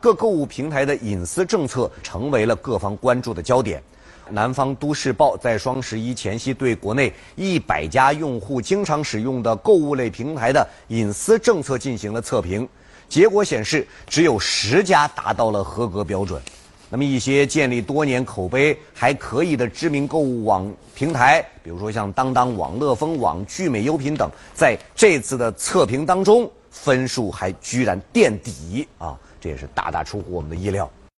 各购物平台的隐私政策成为了各方关注的焦点。南方都市报在双十一前夕对国内一百家用户经常使用的购物类平台的隐私政策进行了测评，结果显示，只有十家达到了合格标准。那么，一些建立多年、口碑还可以的知名购物网平台，比如说像当当网、乐蜂网、聚美优品等，在这次的测评当中，分数还居然垫底啊！这也是大大出乎我们的意料。